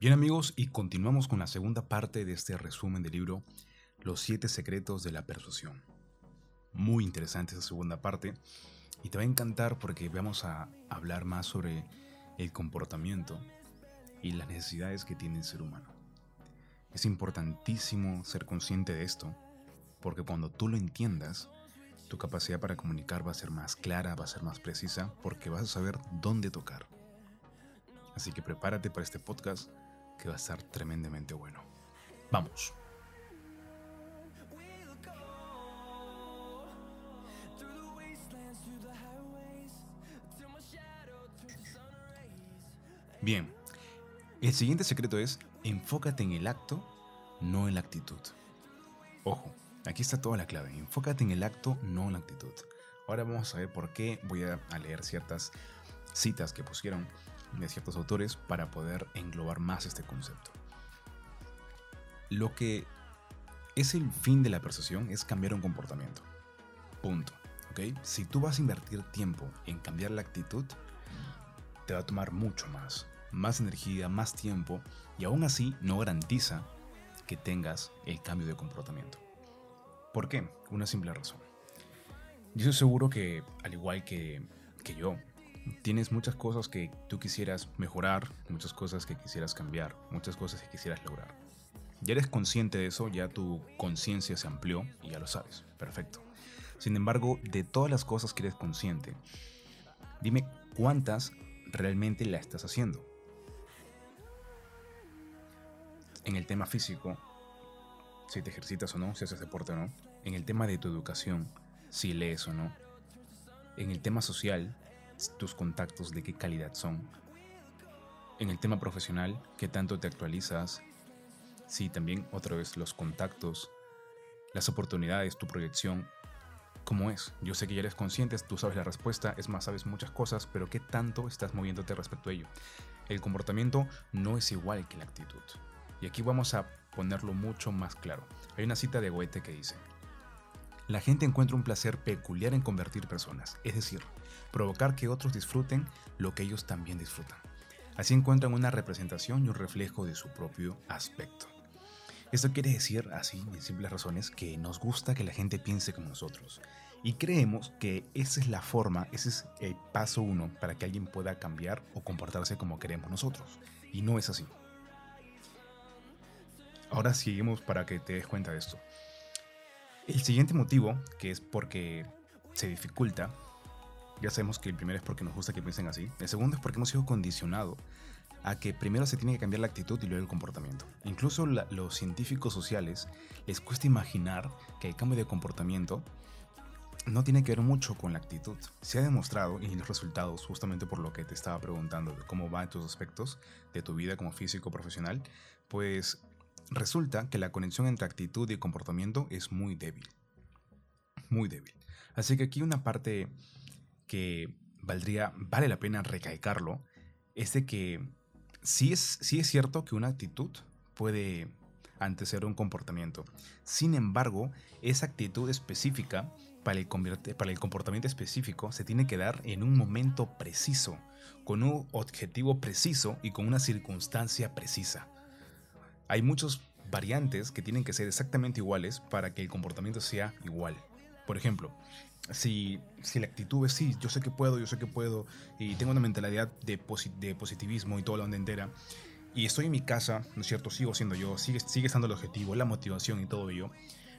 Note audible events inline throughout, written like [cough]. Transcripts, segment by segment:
Bien amigos, y continuamos con la segunda parte de este resumen del libro Los siete secretos de la persuasión. Muy interesante esa segunda parte y te va a encantar porque vamos a hablar más sobre el comportamiento y las necesidades que tiene el ser humano. Es importantísimo ser consciente de esto porque cuando tú lo entiendas, tu capacidad para comunicar va a ser más clara, va a ser más precisa porque vas a saber dónde tocar. Así que prepárate para este podcast que va a estar tremendamente bueno. Vamos. Bien, el siguiente secreto es enfócate en el acto, no en la actitud. Ojo, aquí está toda la clave, enfócate en el acto, no en la actitud. Ahora vamos a ver por qué voy a leer ciertas citas que pusieron de ciertos autores para poder englobar más este concepto. Lo que es el fin de la persuasión es cambiar un comportamiento. Punto. ¿ok? Si tú vas a invertir tiempo en cambiar la actitud, te va a tomar mucho más. Más energía, más tiempo y aún así no garantiza que tengas el cambio de comportamiento. ¿Por qué? Una simple razón. Yo estoy seguro que, al igual que, que yo, tienes muchas cosas que tú quisieras mejorar, muchas cosas que quisieras cambiar, muchas cosas que quisieras lograr. Ya eres consciente de eso, ya tu conciencia se amplió y ya lo sabes. Perfecto. Sin embargo, de todas las cosas que eres consciente, dime cuántas realmente la estás haciendo. En el tema físico, si te ejercitas o no, si haces deporte o no. En el tema de tu educación, si lees o no. En el tema social, tus contactos de qué calidad son. En el tema profesional, qué tanto te actualizas. Sí, también otra vez los contactos, las oportunidades, tu proyección, cómo es. Yo sé que ya eres consciente, tú sabes la respuesta, es más, sabes muchas cosas, pero qué tanto estás moviéndote respecto a ello. El comportamiento no es igual que la actitud. Y aquí vamos a ponerlo mucho más claro. Hay una cita de Goethe que dice, la gente encuentra un placer peculiar en convertir personas, es decir, provocar que otros disfruten lo que ellos también disfrutan. Así encuentran una representación y un reflejo de su propio aspecto. Esto quiere decir, así, en simples razones, que nos gusta que la gente piense como nosotros. Y creemos que esa es la forma, ese es el paso uno para que alguien pueda cambiar o comportarse como queremos nosotros. Y no es así. Ahora seguimos para que te des cuenta de esto. El siguiente motivo, que es porque se dificulta, ya sabemos que el primero es porque nos gusta que piensen así, el segundo es porque hemos sido condicionado a que primero se tiene que cambiar la actitud y luego el comportamiento. Incluso los científicos sociales les cuesta imaginar que el cambio de comportamiento no tiene que ver mucho con la actitud. Se ha demostrado, y los resultados, justamente por lo que te estaba preguntando de cómo van tus aspectos de tu vida como físico profesional, pues Resulta que la conexión entre actitud y comportamiento es muy débil. Muy débil. Así que aquí una parte que valdría, vale la pena recalcarlo, es de que sí es, sí es cierto que una actitud puede anteceder un comportamiento. Sin embargo, esa actitud específica para el, para el comportamiento específico se tiene que dar en un momento preciso, con un objetivo preciso y con una circunstancia precisa hay muchos variantes que tienen que ser exactamente iguales para que el comportamiento sea igual. Por ejemplo, si, si la actitud es sí, yo sé que puedo, yo sé que puedo, y tengo una mentalidad de, de positivismo y toda la onda entera, y estoy en mi casa, ¿no es cierto? Sigo siendo yo, sigue, sigue estando el objetivo, la motivación y todo ello,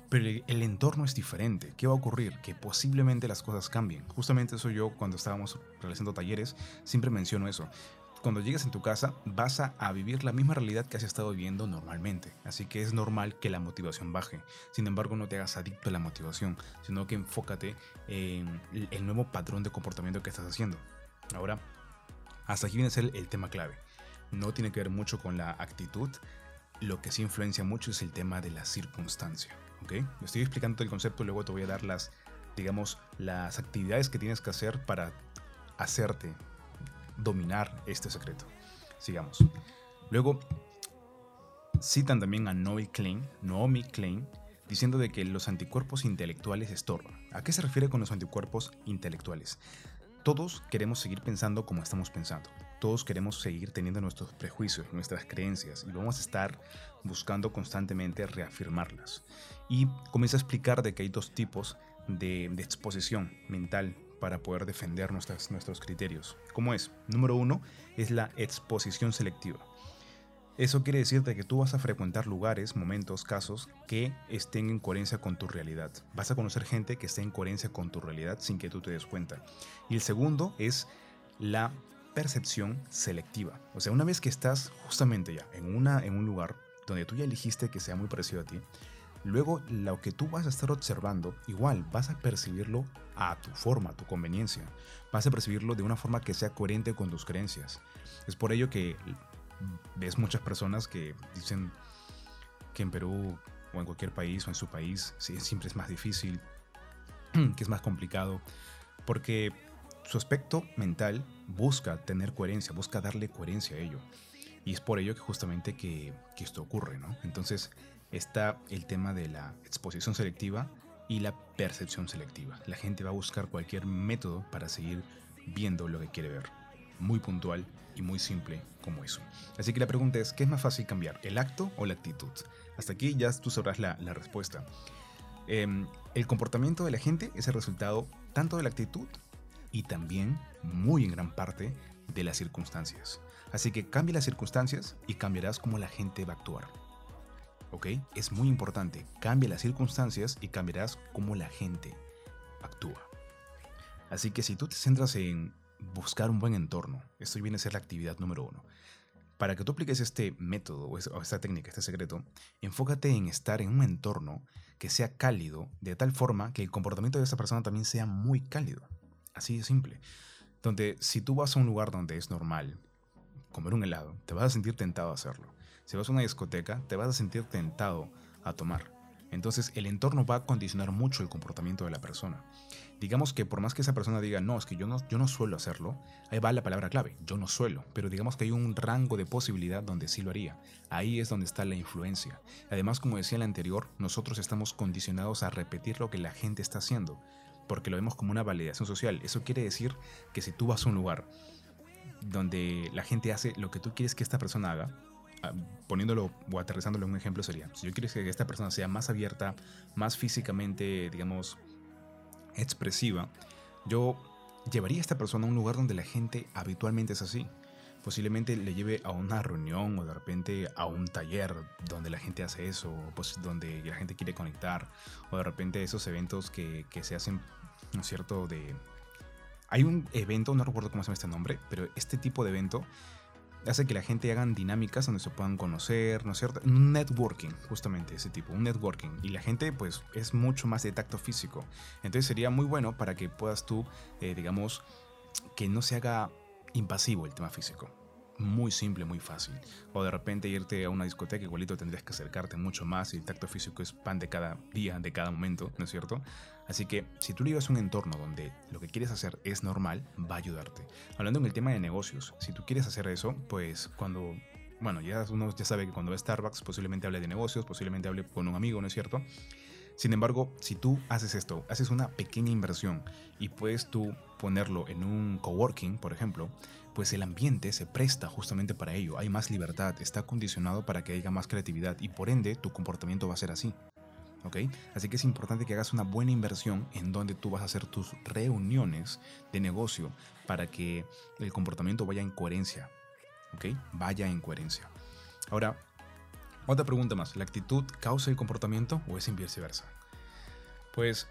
pero el, el, entorno es diferente. ¿Qué va a ocurrir? Que posiblemente las cosas cambien. Justamente eso yo cuando estábamos realizando talleres siempre menciono eso cuando llegues en tu casa vas a, vivir la misma realidad que has estado viviendo normalmente. Así que es normal que la motivación baje. Sin embargo, no te hagas adicto a la motivación, sino que enfócate en el nuevo patrón de comportamiento que estás haciendo. Ahora, hasta aquí viene a ser el tema clave. No tiene que ver mucho con la actitud. Lo que sí influencia mucho es el tema de la circunstancia. ¿ok? Estoy explicando el concepto, luego te voy a dar las, digamos, las actividades que tienes que hacer para hacerte dominar este secreto. Sigamos. Luego, citan también a Naomi Klein, Naomi Klein diciendo de que los anticuerpos intelectuales estorban. ¿A qué se refiere con los anticuerpos intelectuales? Todos queremos seguir pensando como estamos pensando. todos queremos seguir teniendo nuestros prejuicios, nuestras creencias, y vamos a estar buscando constantemente reafirmarlas. Y comienza a explicar de que hay dos tipos de, exposición mental para poder defender nuestros criterios. ¿Cómo es? Número uno es la exposición selectiva. Eso quiere decirte que tú vas a frecuentar lugares, momentos, casos que estén en coherencia con tu realidad. Vas a conocer gente que esté en coherencia con tu realidad sin que tú te des cuenta. Y el segundo es la percepción selectiva. O sea, una vez que estás justamente ya en, una, en un lugar donde tú ya elegiste que sea muy parecido a ti, luego lo que tú vas a estar observando, igual vas a percibirlo a tu forma, a tu conveniencia. Vas a percibirlo de una forma que sea coherente con tus creencias. Es por ello que ves muchas personas que dicen que en Perú o en cualquier país o en su país siempre es más difícil, [clears throat] que es más complicado, porque su aspecto mental busca tener coherencia, busca darle coherencia a ello. Y es por ello que justamente que, esto ocurre, ¿no? Entonces está el tema de la exposición selectiva y la percepción selectiva. La gente va a buscar cualquier método para seguir viendo lo que quiere ver. Muy puntual y muy simple como eso. Así que la pregunta es, ¿qué es más fácil cambiar, el acto o la actitud? Hasta aquí ya tú sabrás la, respuesta. Em, el comportamiento de la gente es el resultado tanto de la actitud y también, muy en gran parte, de las circunstancias. Así que cambia las circunstancias y cambiarás cómo la gente va a actuar. ¿Ok? Es muy importante. Cambia las circunstancias y cambiarás cómo la gente actúa. Así que si tú te centras en buscar un buen entorno, esto viene a ser la actividad número uno. Para que tú apliques este método o esta técnica, este secreto, enfócate en estar en un entorno que sea cálido, de tal forma que el comportamiento de esa persona también sea muy cálido. Así de simple. Donde si tú vas a un lugar donde es normal comer un helado, te vas a sentir tentado a hacerlo. Si vas a una discoteca, te vas a sentir tentado a tomar. Entonces el entorno va a condicionar mucho el comportamiento de la persona. Digamos que por más que esa persona diga, no, es que yo no, yo no suelo hacerlo, ahí va la palabra clave, yo no suelo, pero digamos que hay un rango de posibilidad donde sí lo haría. Ahí es donde está la influencia. Además, como decía el anterior, nosotros estamos condicionados a repetir lo que la gente está haciendo porque lo vemos como una validación social. Eso quiere decir que si tú vas a un lugar donde la gente hace lo que tú quieres que esta persona haga, poniéndolo o aterrizándolo un ejemplo sería, si yo quiero que esta persona sea más abierta, más físicamente, digamos, expresiva, yo llevaría a esta persona a un lugar donde la gente habitualmente es así. Posiblemente le lleve a una reunión o de repente a un taller donde la gente hace eso, pues donde la gente quiere conectar, o de repente esos eventos que, que se hacen ¿no es cierto? De... Hay un evento, no recuerdo cómo se llama este nombre, pero este tipo de evento hace que la gente hagan dinámicas donde se puedan conocer, ¿no es cierto? Un networking, justamente ese tipo, un networking. Y la gente pues es mucho más de tacto físico. Entonces sería muy bueno para que puedas tú, eh, digamos, que no se haga impasivo el tema físico muy simple, muy fácil. O de repente irte a una discoteca, igualito tendrías que acercarte mucho más y el tacto físico es pan de cada día, de cada momento, ¿no es cierto? Así que si tú llevas un entorno donde lo que quieres hacer es normal, va a ayudarte. Hablando en el tema de negocios, si tú quieres hacer eso, pues cuando bueno, ya uno ya sabe que cuando va Starbucks posiblemente hable de negocios, posiblemente hable con un amigo, ¿no es cierto? Sin embargo, si tú haces esto, haces una pequeña inversión y puedes tú ponerlo en un coworking, por ejemplo, pues el ambiente se presta justamente para ello. Hay más libertad, está condicionado para que haya más creatividad y por ende tu comportamiento va a ser así. ¿Ok? Así que es importante que hagas una buena inversión en donde tú vas a hacer tus reuniones de negocio para que el comportamiento vaya en coherencia. ¿Ok? Vaya en coherencia. Ahora, otra pregunta más. ¿La actitud causa el comportamiento o es viceversa? Pues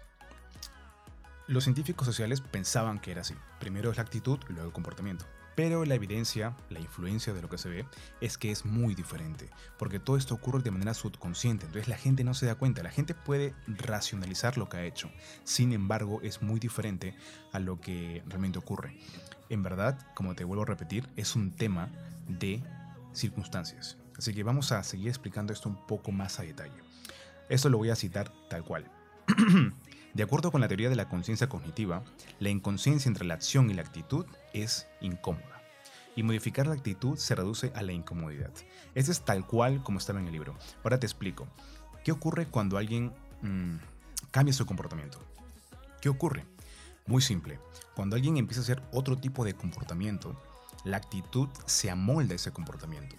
los científicos sociales pensaban que era así. Primero es la actitud luego el comportamiento. Pero la evidencia, la influencia de lo que se ve, es que es muy diferente, porque todo esto ocurre de manera subconsciente, entonces la gente no se da cuenta, la gente puede racionalizar lo que ha hecho, sin embargo es muy diferente a lo que realmente ocurre. En verdad, como te vuelvo a repetir, es un tema de circunstancias. Así que vamos a seguir explicando esto un poco más a detalle. Esto lo voy a citar tal cual. [clears throat] De acuerdo con la teoría de la conciencia cognitiva, la inconsciencia entre la acción y la actitud es incómoda. Y modificar la actitud se reduce a la incomodidad. Esto es tal cual como estaba en el libro. Ahora te explico. ¿Qué ocurre cuando alguien mm, cambia su comportamiento? ¿Qué ocurre? Muy simple. Cuando alguien empieza a hacer otro tipo de comportamiento, la actitud se amolda a ese comportamiento.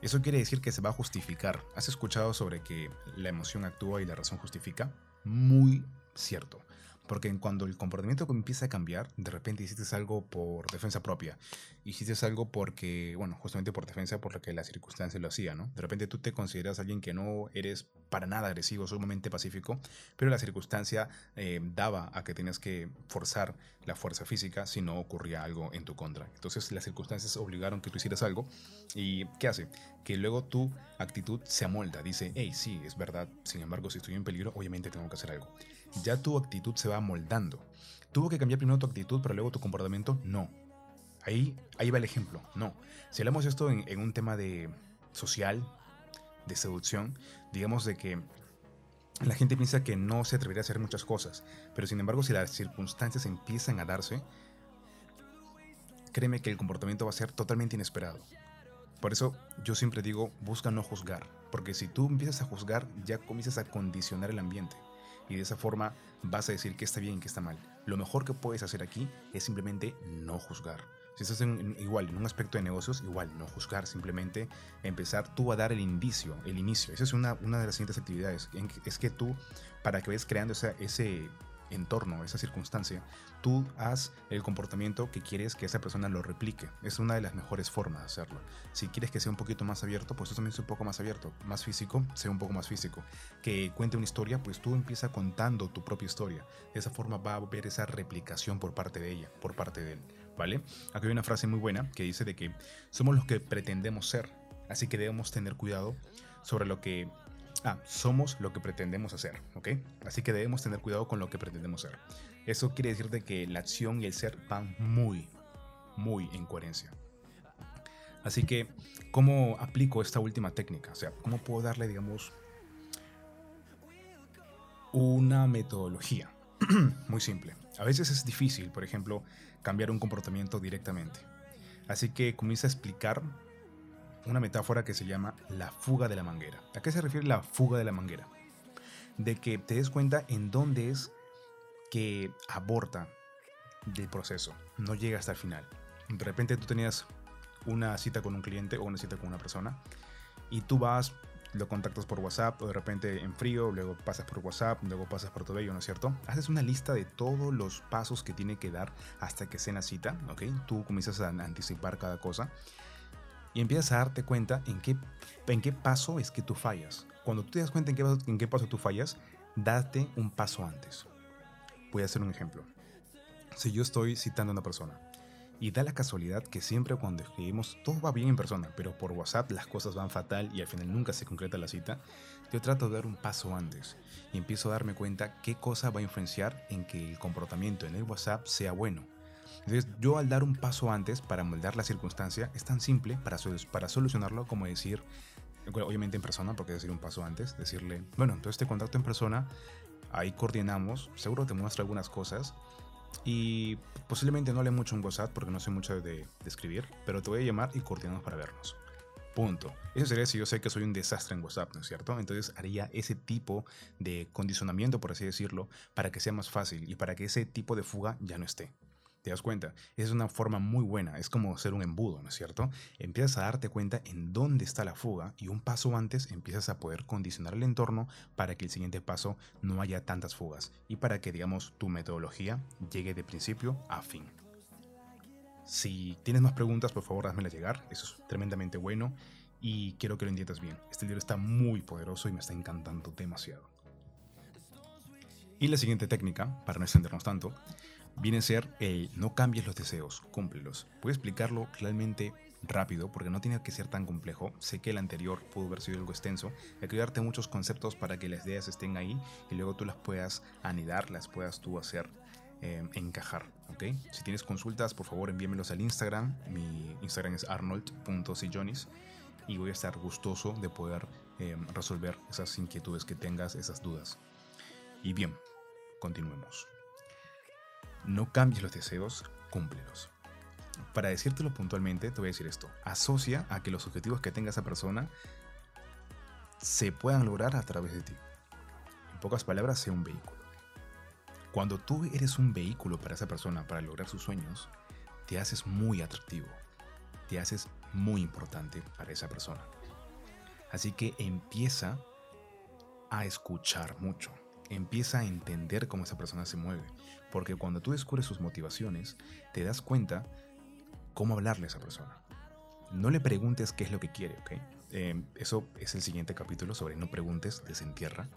Eso quiere decir que se va a justificar. ¿Has escuchado sobre que la emoción actúa y la razón justifica? Muy cierto. Porque cuando el comportamiento empieza a cambiar, de repente hiciste algo por defensa propia. Hiciste algo porque, bueno, justamente por defensa, por lo que la circunstancia lo hacía, ¿no? De repente tú te consideras alguien que no eres para nada agresivo, sumamente pacífico, pero la circunstancia eh, daba a que tenías que forzar la fuerza física si no ocurría algo en tu contra. Entonces las circunstancias obligaron que tú hicieras algo. ¿Y qué hace? Que luego tu actitud se amolda. Dice, hey, sí, es verdad. Sin embargo, si estoy en peligro, obviamente tengo que hacer algo ya tu actitud se va moldando. ¿Tuvo que cambiar primero tu actitud, pero luego tu comportamiento? No. Ahí, ahí va el ejemplo. No. Si hablamos esto en, un tema de social, de seducción, digamos de que la gente piensa que no se atrevería a hacer muchas cosas, pero sin embargo si las circunstancias empiezan a darse, créeme que el comportamiento va a ser totalmente inesperado. Por eso yo siempre digo, busca no juzgar, porque si tú empiezas a juzgar, ya comienzas a condicionar el ambiente y de esa forma vas a decir qué está bien y qué está mal. Lo mejor que puedes hacer aquí es simplemente no juzgar. Si estás igual en un aspecto de negocios, igual no juzgar, simplemente empezar tú a dar el indicio, el inicio. Esa es una, una de las siguientes actividades. Es que tú, para que vayas creando ese entorno, esa circunstancia, tú haz el comportamiento que quieres que esa persona lo replique. Es una de las mejores formas de hacerlo. Si quieres que sea un poquito más abierto, pues tú también sea un poco más abierto. Más físico, sea un poco más físico. Que cuente una historia, pues tú empieza contando tu propia historia. De esa forma va a haber esa replicación por parte de ella, por parte de él. ¿Vale? Aquí hay una frase muy buena que dice de que somos los que pretendemos ser. Así que debemos tener cuidado sobre lo que Ah, somos lo que pretendemos hacer, ¿ok? Así que debemos tener cuidado con lo que pretendemos ser. Eso quiere decir de que la acción y el ser van muy, muy en coherencia. Así que, ¿cómo aplico esta última técnica? O sea, ¿cómo puedo darle, digamos, una metodología? [clears throat] muy simple. A veces es difícil, por ejemplo, cambiar un comportamiento directamente. Así que comienza a explicar una metáfora que se llama la fuga de la manguera. ¿A qué se refiere la fuga de la manguera? De que te des cuenta en dónde es que aborta del proceso, no llega hasta el final. De repente tú tenías una cita con un cliente o una cita con una persona y tú vas, lo contactas por WhatsApp o de repente en frío, luego pasas por WhatsApp, luego pasas por tu bello, ¿no es cierto? Haces una lista de todos los pasos que tiene que dar hasta que sea la cita, ¿ok? Tú comienzas a anticipar cada cosa y empiezas a darte cuenta en qué, en qué paso es que tú fallas. Cuando tú te das cuenta en qué, en qué paso tú fallas, date un paso antes. Voy a hacer un ejemplo. Si yo estoy citando a una persona y da la casualidad que siempre cuando escribimos todo va bien en persona, pero por WhatsApp las cosas van fatal y al final nunca se concreta la cita, yo trato de dar un paso antes y empiezo a darme cuenta qué cosa va a influenciar en que el comportamiento en el WhatsApp sea bueno entonces, yo al dar un paso antes para moldear la circunstancia, es tan simple para, para solucionarlo como decir, obviamente en persona, porque decir un paso antes, decirle, bueno, entonces te contacto en persona, ahí coordinamos, seguro te muestro algunas cosas y posiblemente no le mucho un WhatsApp porque no sé mucho de, de escribir, pero te voy a llamar y coordinamos para vernos. Punto. Eso sería si yo sé que soy un desastre en WhatsApp, ¿no es cierto? Entonces haría ese tipo de condicionamiento, por así decirlo, para que sea más fácil y para que ese tipo de fuga ya no esté. ¿Te das cuenta? Es una forma muy buena, es como ser un embudo, ¿no es cierto? Empiezas a darte cuenta en dónde está la fuga y un paso antes empiezas a poder condicionar el entorno para que el siguiente paso no haya tantas fugas y para que, digamos, tu metodología llegue de principio a fin. Si tienes más preguntas, por favor, házmela llegar, eso es tremendamente bueno y quiero que lo entiendas bien. Este libro está muy poderoso y me está encantando demasiado. Y la siguiente técnica, para no extendernos tanto, viene a ser el no cambies los deseos, cúmplelos. Voy a explicarlo claramente rápido porque no tiene que ser tan complejo. Sé que el anterior pudo haber sido algo extenso. Hay que darte muchos conceptos para que las ideas estén ahí y luego tú las puedas anidar, las puedas tú hacer eh, encajar. ¿ok? Si tienes consultas, por favor envíamelos al Instagram. Mi Instagram es arnold.sillonis y voy a estar gustoso de poder eh, resolver esas inquietudes que tengas, esas dudas. Y bien, continuemos. No cambies los deseos, cúmplelos. Para decírtelo puntualmente, te voy a decir esto. Asocia a que los objetivos que tenga esa persona se puedan lograr a través de ti. En pocas palabras, sea un vehículo. Cuando tú eres un vehículo para esa persona para lograr sus sueños, te haces muy atractivo, te haces muy importante para esa persona. Así que empieza a escuchar mucho, empieza a entender cómo esa persona se mueve, porque cuando tú descubres sus motivaciones, te das cuenta cómo hablarle a esa persona. No le preguntes qué es lo que quiere, ¿ok? Eh, eso es el siguiente capítulo sobre no preguntes, desentierra.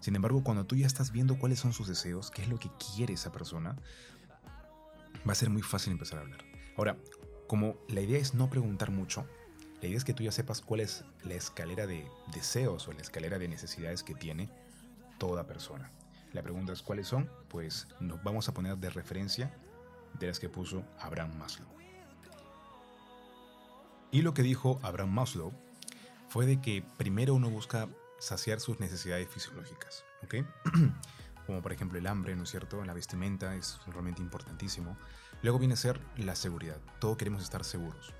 Sin embargo, cuando tú ya estás viendo cuáles son sus deseos, qué es lo que quiere esa persona, va a ser muy fácil empezar a hablar. Ahora, como la idea es no preguntar mucho, la idea es que tú ya sepas cuál es la escalera de deseos o la escalera de necesidades que tiene toda persona. La pregunta es cuáles son, pues nos vamos a poner de referencia de las que puso Abraham Maslow. Y lo que dijo Abraham Maslow fue de que primero uno busca saciar sus necesidades fisiológicas, ¿ok? [clears throat] Como por ejemplo el hambre, ¿no es cierto? La vestimenta es realmente importantísimo. Luego viene a ser la seguridad. Todos queremos estar seguros.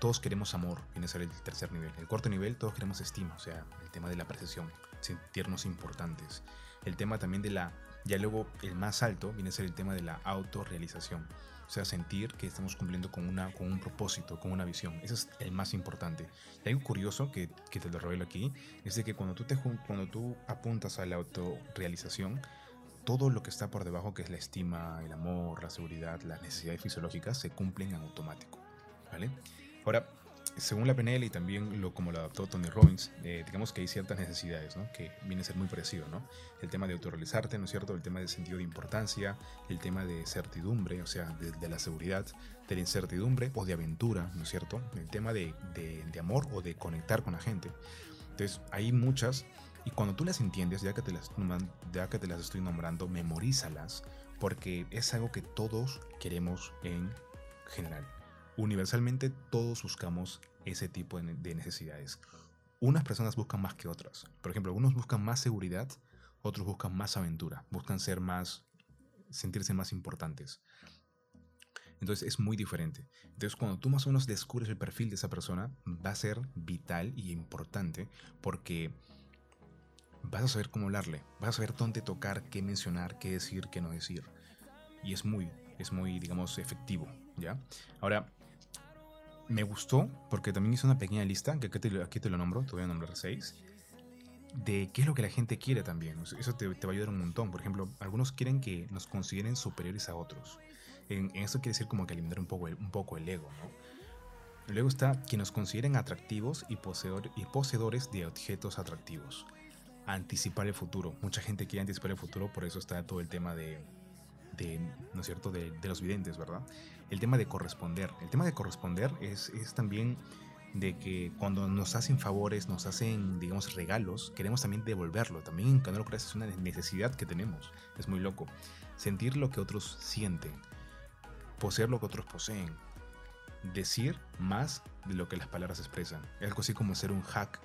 Todos queremos amor, viene a ser el tercer nivel. El cuarto nivel, todos queremos estima, o sea, el tema de la percepción, sentirnos importantes. El tema también de la, ya luego el más alto viene a ser el tema de la autorrealización. O sea, sentir que estamos cumpliendo con, una, con un propósito, con una visión. Ese es el más importante. Y algo curioso que, que te lo revelo aquí es de que cuando tú, te, cuando tú apuntas a la autorrealización, todo lo que está por debajo, que es la estima, el amor, la seguridad, las necesidades fisiológicas, se cumplen en automático. ¿Vale? Ahora, según la PNL y también lo, como lo adaptó Tony Robbins, eh, digamos que hay ciertas necesidades, ¿no? Que viene a ser muy parecido, ¿no? El tema de autorrealizarte, ¿no es cierto? El tema de sentido de importancia, el tema de certidumbre, o sea, de, la seguridad, de la incertidumbre o de aventura, ¿no es cierto? El tema de, de, amor o de conectar con la gente. Entonces, hay muchas, y cuando tú las entiendes, ya que te las, ya que te las estoy nombrando, memorízalas, porque es algo que todos queremos en general universalmente todos buscamos ese tipo de necesidades. Unas personas buscan más que otras. Por ejemplo, algunos buscan más seguridad, otros buscan más aventura, buscan ser más, sentirse más importantes. Entonces es muy diferente. Entonces cuando tú más o menos descubres el perfil de esa persona, va a ser vital y importante porque vas a saber cómo hablarle, vas a saber dónde tocar, qué mencionar, qué decir, qué no decir. Y es muy, es muy, digamos, efectivo, ¿ya? Ahora, me gustó porque también hice una pequeña lista, que aquí te, lo nombro, te voy a nombrar seis, de qué es lo que la gente quiere también. Eso te, va a ayudar un montón. Por ejemplo, algunos quieren que nos consideren superiores a otros. En, eso quiere decir como que alimentar un poco el, un poco el ego, ¿no? Luego está que nos consideren atractivos y, y poseedores de objetos atractivos. Anticipar el futuro. Mucha gente quiere anticipar el futuro, por eso está todo el tema de, de ¿no es cierto?, de, los videntes, ¿verdad? el tema de corresponder. El tema de corresponder es, es también de que cuando nos hacen favores, nos hacen, digamos, regalos, queremos también devolverlo. También, lo creas, es una necesidad que tenemos. Es muy loco. Sentir lo que otros sienten. Poseer lo que otros poseen. Decir más de lo que las palabras expresan. Es algo así como ser un hack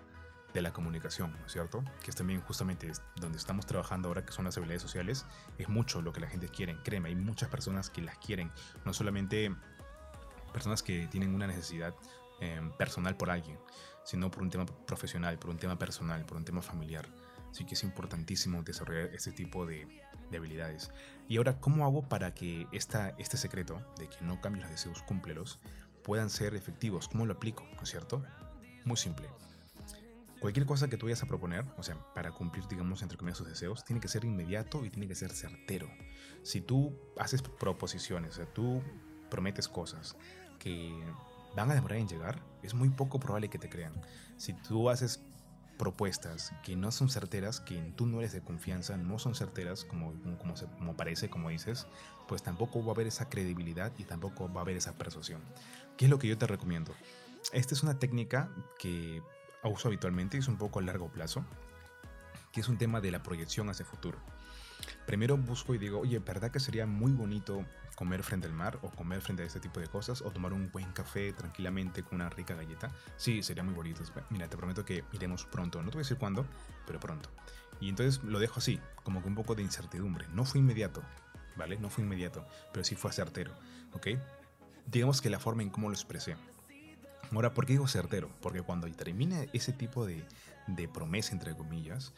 de la comunicación, ¿no es cierto? Que es también justamente donde estamos trabajando ahora, que son las habilidades sociales, es mucho lo que la gente quiere. Créeme, hay muchas personas que las quieren, no solamente personas que tienen una necesidad em, personal por alguien, sino por un tema profesional, por un tema personal, por un tema familiar. Así que es importantísimo desarrollar este tipo de, de habilidades. Y ahora, ¿cómo hago para que esta, este secreto de que no cambies los deseos, cúmplelos, puedan ser efectivos? ¿Cómo lo aplico? ¿No es cierto? Muy simple cualquier cosa que tú vayas a proponer, o sea, para cumplir, digamos, entre comillas, sus deseos, tiene que ser inmediato y tiene que ser certero. Si tú haces proposiciones, o sea, tú prometes cosas que van a demorar en llegar, es muy poco probable que te crean. Si tú haces propuestas que no son certeras, que tú no eres de confianza, no son certeras como, como, como parece, como dices, pues tampoco va a haber esa credibilidad y tampoco va a haber esa persuasión. ¿Qué es lo que yo te recomiendo? Esta es una técnica que uso habitualmente es un poco a largo plazo, que es un tema de la proyección hacia el futuro. Primero busco y digo, oye, ¿verdad que sería muy bonito comer frente al mar o comer frente a este tipo de cosas o tomar un buen café tranquilamente con una rica galleta? Sí, sería muy bonito. Mira, te prometo que iremos pronto. No te voy a decir cuándo, pero pronto. Y entonces lo dejo así, como que un poco de incertidumbre. No fue inmediato, ¿vale? No fue inmediato, pero sí fue certero, ¿ok? Digamos que la forma en cómo lo expresé. Ahora, ¿por qué digo certero? Porque cuando termine ese tipo de, de promesa, entre comillas,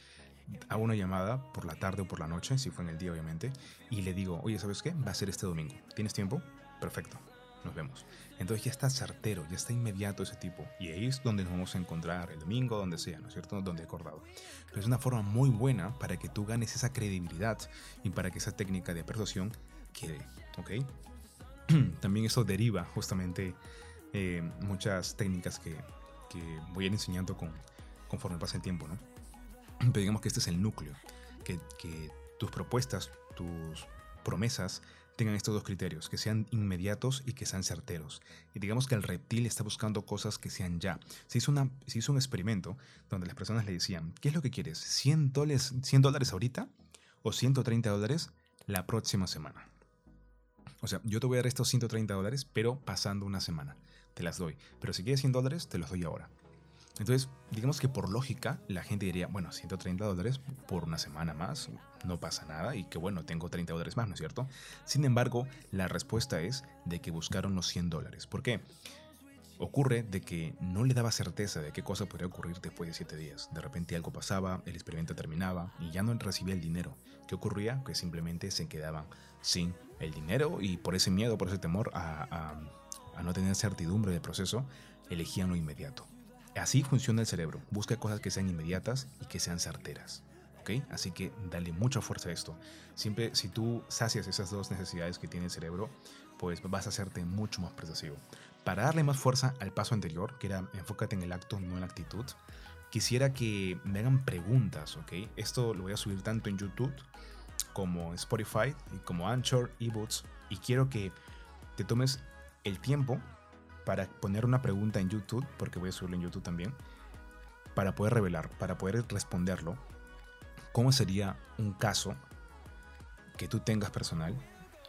hago una llamada por la tarde o por la noche, si fue en el día obviamente, y le digo, oye, ¿sabes qué? Va a ser este domingo. ¿Tienes tiempo? Perfecto. nos vemos. Entonces ya está certero, ya está inmediato ese tipo. Y ahí es donde nos vamos a encontrar el domingo, donde sea, ¿no es cierto? Donde he acordado. Pero es una forma muy buena para que tú ganes esa credibilidad y para que esa técnica de persuasión quede, ¿ok? [clears throat] También eso deriva justamente eh, muchas técnicas que, voy a ir enseñando con, conforme pasa el tiempo, ¿no? Pero digamos que este es el núcleo, que, que tus propuestas, tus promesas tengan estos dos criterios, que sean inmediatos y que sean certeros. Y digamos que el reptil está buscando cosas que sean ya. Se hizo, una, se hizo un experimento donde las personas le decían, ¿qué es lo que quieres? ¿100 dólares, 100 dólares ahorita o 130 dólares la próxima semana? O sea, yo te voy a dar estos 130 dólares, pero pasando una semana. Te las doy. Pero si quieres 100 dólares, te los doy ahora. Entonces, digamos que por lógica, la gente diría, bueno, 130 dólares por una semana más, no pasa nada y que bueno, tengo 30 dólares más, ¿no es cierto? Sin embargo, la respuesta es de que buscaron los 100 dólares. ¿Por qué? Ocurre de que no le daba certeza de qué cosa podría ocurrir después de 7 días. De repente algo pasaba, el experimento terminaba y ya no recibía el dinero. ¿Qué ocurría? Que simplemente se quedaban sin el dinero y por ese miedo, por ese temor a, a, a no tener certidumbre del proceso, elegían lo inmediato. Así funciona el cerebro. Busca cosas que sean inmediatas y que sean certeras. Así que dale mucha fuerza a esto. Siempre si tú sacias esas dos necesidades que tiene el cerebro, pues vas a hacerte mucho más persuasivo. Para darle más fuerza al paso anterior, que era enfócate en el acto, no en la actitud, quisiera que me hagan preguntas, ¿ok? Esto lo voy a subir tanto en YouTube como en Spotify y como Anchor, eBooks y quiero que te tomes el tiempo para poner una pregunta en YouTube, porque voy a subirlo en YouTube también, para poder revelar, para poder responderlo, cómo sería un caso que tú tengas personal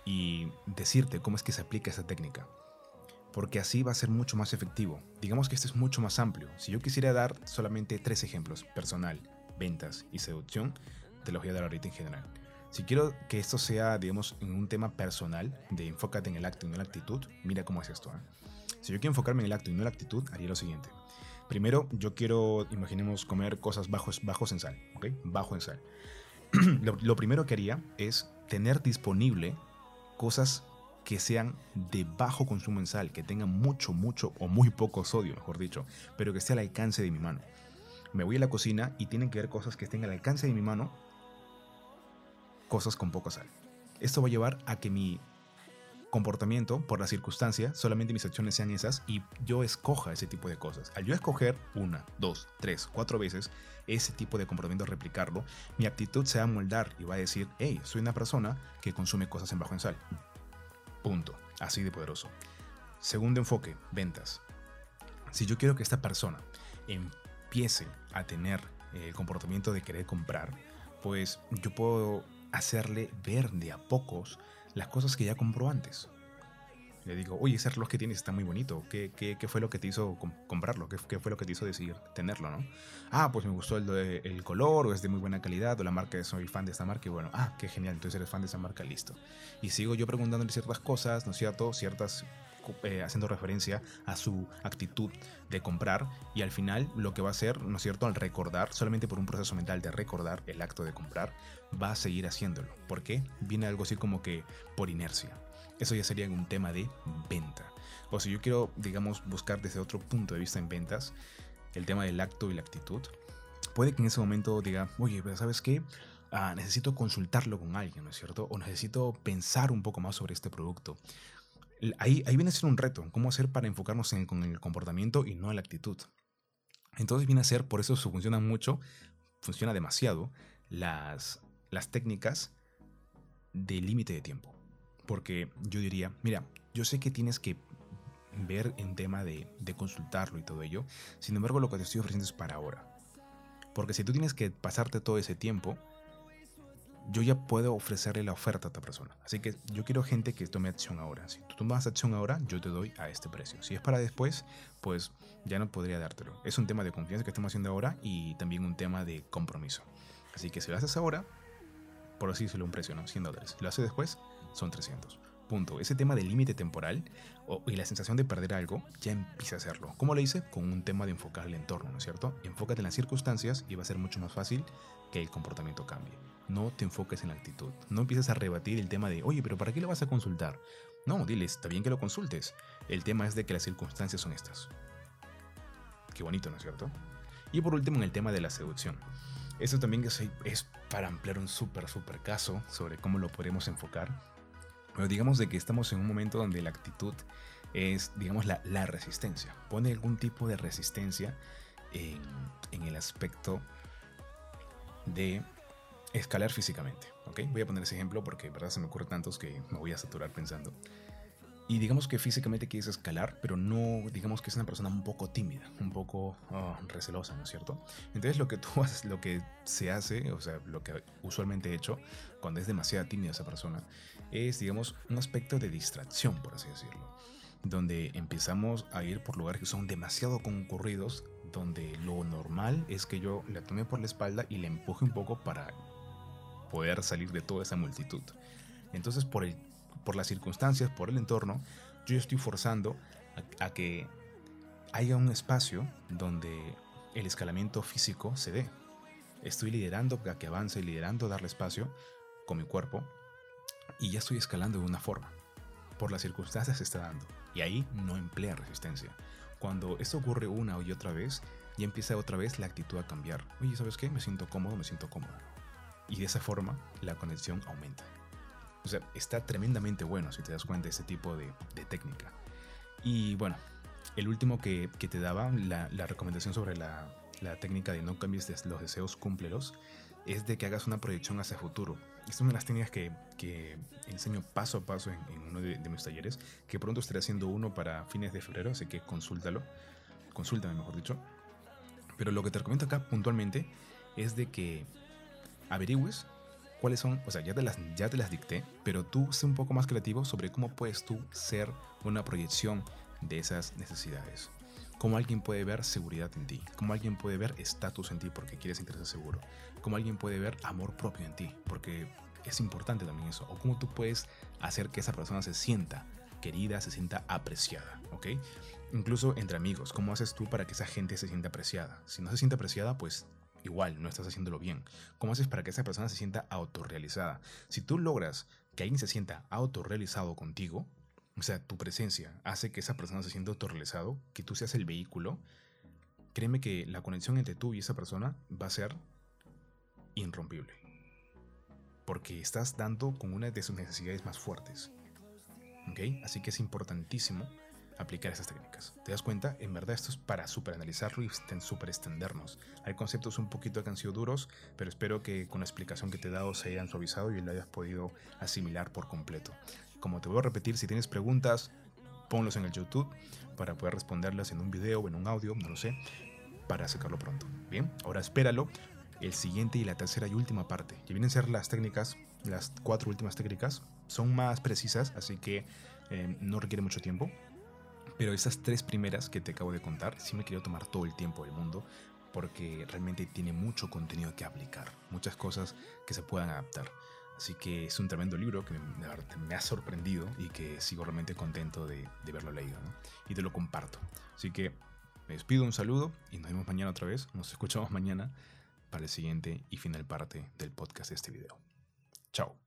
y decirte cómo es que se aplica esa técnica. Porque así va a ser mucho más efectivo. Digamos que este es mucho más amplio. Si yo quisiera dar solamente tres ejemplos, personal, ventas y seducción, te los voy a dar ahorita en general. Si quiero que esto sea, digamos, un tema personal, de enfócate en el acto y no en la actitud, mira cómo es esto. ¿eh? Si yo quiero enfocarme en el acto y no en la actitud, haría lo siguiente. Primero, yo quiero, imaginemos, comer cosas bajos, bajos en sal, ¿ok? Bajo en sal. [clears throat] lo, lo primero que haría es tener disponible cosas que sean de bajo consumo en sal, que tengan mucho, mucho o muy poco sodio, mejor dicho, pero que esté al alcance de mi mano. Me voy a la cocina y tienen que ver cosas que estén al alcance de mi mano, cosas con poca sal. Esto va a llevar a que mi comportamiento, por la circunstancia, solamente mis acciones sean esas y yo escoja ese tipo de cosas. Al yo escoger una, dos, tres, cuatro veces ese tipo de comportamiento, replicarlo, mi actitud se va a moldar y va a decir, hey, soy una persona que consume cosas en bajo en sal. Punto. Así de poderoso. Segundo enfoque, ventas. Si yo quiero que esta persona empiece a tener el comportamiento de querer comprar, pues yo puedo hacerle ver de a pocos las cosas que ya compró antes. Le digo, oye, ese reloj que tienes está muy bonito. ¿Qué, qué, qué fue lo que te hizo comprarlo? ¿Qué, ¿Qué, fue lo que te hizo decidir tenerlo, no? Ah, pues me gustó el, el, color, o es de muy buena calidad, o la marca, soy fan de esta marca, y bueno, ah, qué genial, entonces eres fan de esa marca, listo. Y sigo yo preguntándole ciertas cosas, ¿no es cierto? Ciertas eh, haciendo referencia a su actitud de comprar y al final lo que va a hacer, ¿no es cierto?, al recordar, solamente por un proceso mental de recordar el acto de comprar, va a seguir haciéndolo. ¿Por qué? Viene algo así como que por inercia. Eso ya sería un tema de venta. O si yo quiero, digamos, buscar desde otro punto de vista en ventas, el tema del acto y la actitud, puede que en ese momento diga, oye, pero ¿sabes qué? Ah, necesito consultarlo con alguien, ¿no es cierto? O necesito pensar un poco más sobre este producto ahí, viene a ser un reto, cómo hacer para enfocarnos en, con el comportamiento y no en la actitud. Entonces viene a ser, por eso funciona mucho, funciona demasiado, las, las técnicas de límite de tiempo. Porque yo diría, mira, yo sé que tienes que ver en tema de, de, consultarlo y todo ello, sin embargo lo que te estoy ofreciendo es para ahora. Porque si tú tienes que pasarte todo ese tiempo, yo ya puedo ofrecerle la oferta a esta persona. Así que yo quiero gente que tome acción ahora. Si tú tomas acción ahora, yo te doy a este precio. Si es para después, pues ya no podría dártelo. Es un tema de confianza que estamos haciendo ahora y también un tema de compromiso. Así que si lo haces ahora, por así decirlo, un precio, ¿no? 100 dólares. Si lo haces después, son 300. Punto. Ese tema del límite temporal y la sensación de perder algo ya empieza a hacerlo. ¿Cómo lo hice? Con un tema de enfocar el entorno, ¿no es cierto? Enfócate en las circunstancias y va a ser mucho más fácil que el comportamiento cambie. No te enfoques en la actitud. No empieces a rebatir el tema de, oye, pero ¿para qué lo vas a consultar? No, dile, está bien que lo consultes. El tema es de que las circunstancias son estas. Qué bonito, ¿no es cierto? Y por último, en el tema de la seducción. Esto también es, es para ampliar un súper, súper caso sobre cómo lo podemos enfocar. Pero digamos de que estamos en un momento donde la actitud es, digamos, la, la resistencia. Pone algún tipo de resistencia en, en el aspecto de escalar físicamente. ¿ok? Voy a poner ese ejemplo porque verdad se me ocurre tantos que me voy a saturar pensando. Y digamos que físicamente quieres escalar, pero no, digamos que es una persona un poco tímida, un poco oh, recelosa, ¿no es cierto? Entonces lo que tú [laughs] haces, lo que se hace, o sea, lo que usualmente he hecho cuando es demasiado tímida esa persona, es, digamos, un aspecto de distracción, por así decirlo, donde empezamos a ir por lugares que son demasiado concurridos, donde lo normal es que yo la tome por la espalda y le empuje un poco para poder salir de toda esa multitud. Entonces, por el por las circunstancias, por el entorno, yo estoy forzando a, que haya un espacio donde el escalamiento físico se dé. Estoy liderando a que avance, liderando darle espacio con mi cuerpo y ya estoy escalando de una forma. Por las circunstancias se está dando y ahí no emplea resistencia. Cuando esto ocurre una y otra vez, ya empieza otra vez la actitud a cambiar. Oye, ¿sabes qué? Me siento cómodo, me siento cómodo. Y de esa forma la conexión aumenta. O sea, está tremendamente bueno si te das cuenta de ese tipo de, técnica. Y bueno, el último que, te daba, la, recomendación sobre la, técnica de no cambies los deseos, cúmplelos, es de que hagas una proyección hacia el futuro. Es una de las técnicas que, enseño paso a paso en, uno de, mis talleres, que pronto estaré haciendo uno para fines de febrero, así que consúltalo, consúltame mejor dicho. Pero lo que te recomiendo acá puntualmente es de que averigües cuáles son, o sea, ya te, las, ya te las dicté, pero tú sé un poco más creativo sobre cómo puedes tú ser una proyección de esas necesidades. Cómo alguien puede ver seguridad en ti, cómo alguien puede ver estatus en ti porque quieres sentirse seguro, cómo alguien puede ver amor propio en ti, porque es importante también eso, o cómo tú puedes hacer que esa persona se sienta querida, se sienta apreciada, ¿ok? Incluso entre amigos, ¿cómo haces tú para que esa gente se sienta apreciada? Si no se siente apreciada, pues igual no estás haciéndolo bien. ¿Cómo haces para que esa persona se sienta autorrealizada? Si tú logras que alguien se sienta autorrealizado contigo, o sea, tu presencia hace que esa persona se sienta autorrealizado, que tú seas el vehículo, créeme que la conexión entre tú y esa persona va a ser irrompible. Porque estás dando con una de sus necesidades más fuertes. ¿Ok? Así que es importantísimo aplicar esas técnicas. ¿Te das cuenta? En verdad esto es para superanalizarlo y super extendernos. Hay conceptos un poquito que han sido duros, pero espero que con la explicación que te he dado se hayan suavizado y lo hayas podido asimilar por completo. Como te voy a repetir, si tienes preguntas, ponlos en el YouTube para poder responderlas en un video o en un audio, no lo sé, para sacarlo pronto. Bien, ahora espéralo. El siguiente y la tercera y última parte, que vienen a ser las técnicas, las cuatro últimas técnicas, son más precisas, así que eh, no requiere mucho tiempo pero esas tres primeras que te acabo de contar, sí me quiero tomar todo el tiempo del mundo porque realmente tiene mucho contenido que aplicar, muchas cosas que se puedan adaptar. Así que es un tremendo libro que me, ha sorprendido y que sigo realmente contento de, de haberlo leído y te lo comparto. Así que me despido, un saludo y nos vemos mañana otra vez. Nos [laughs] escuchamos mañana para el siguiente y final parte del podcast de este video. Chao.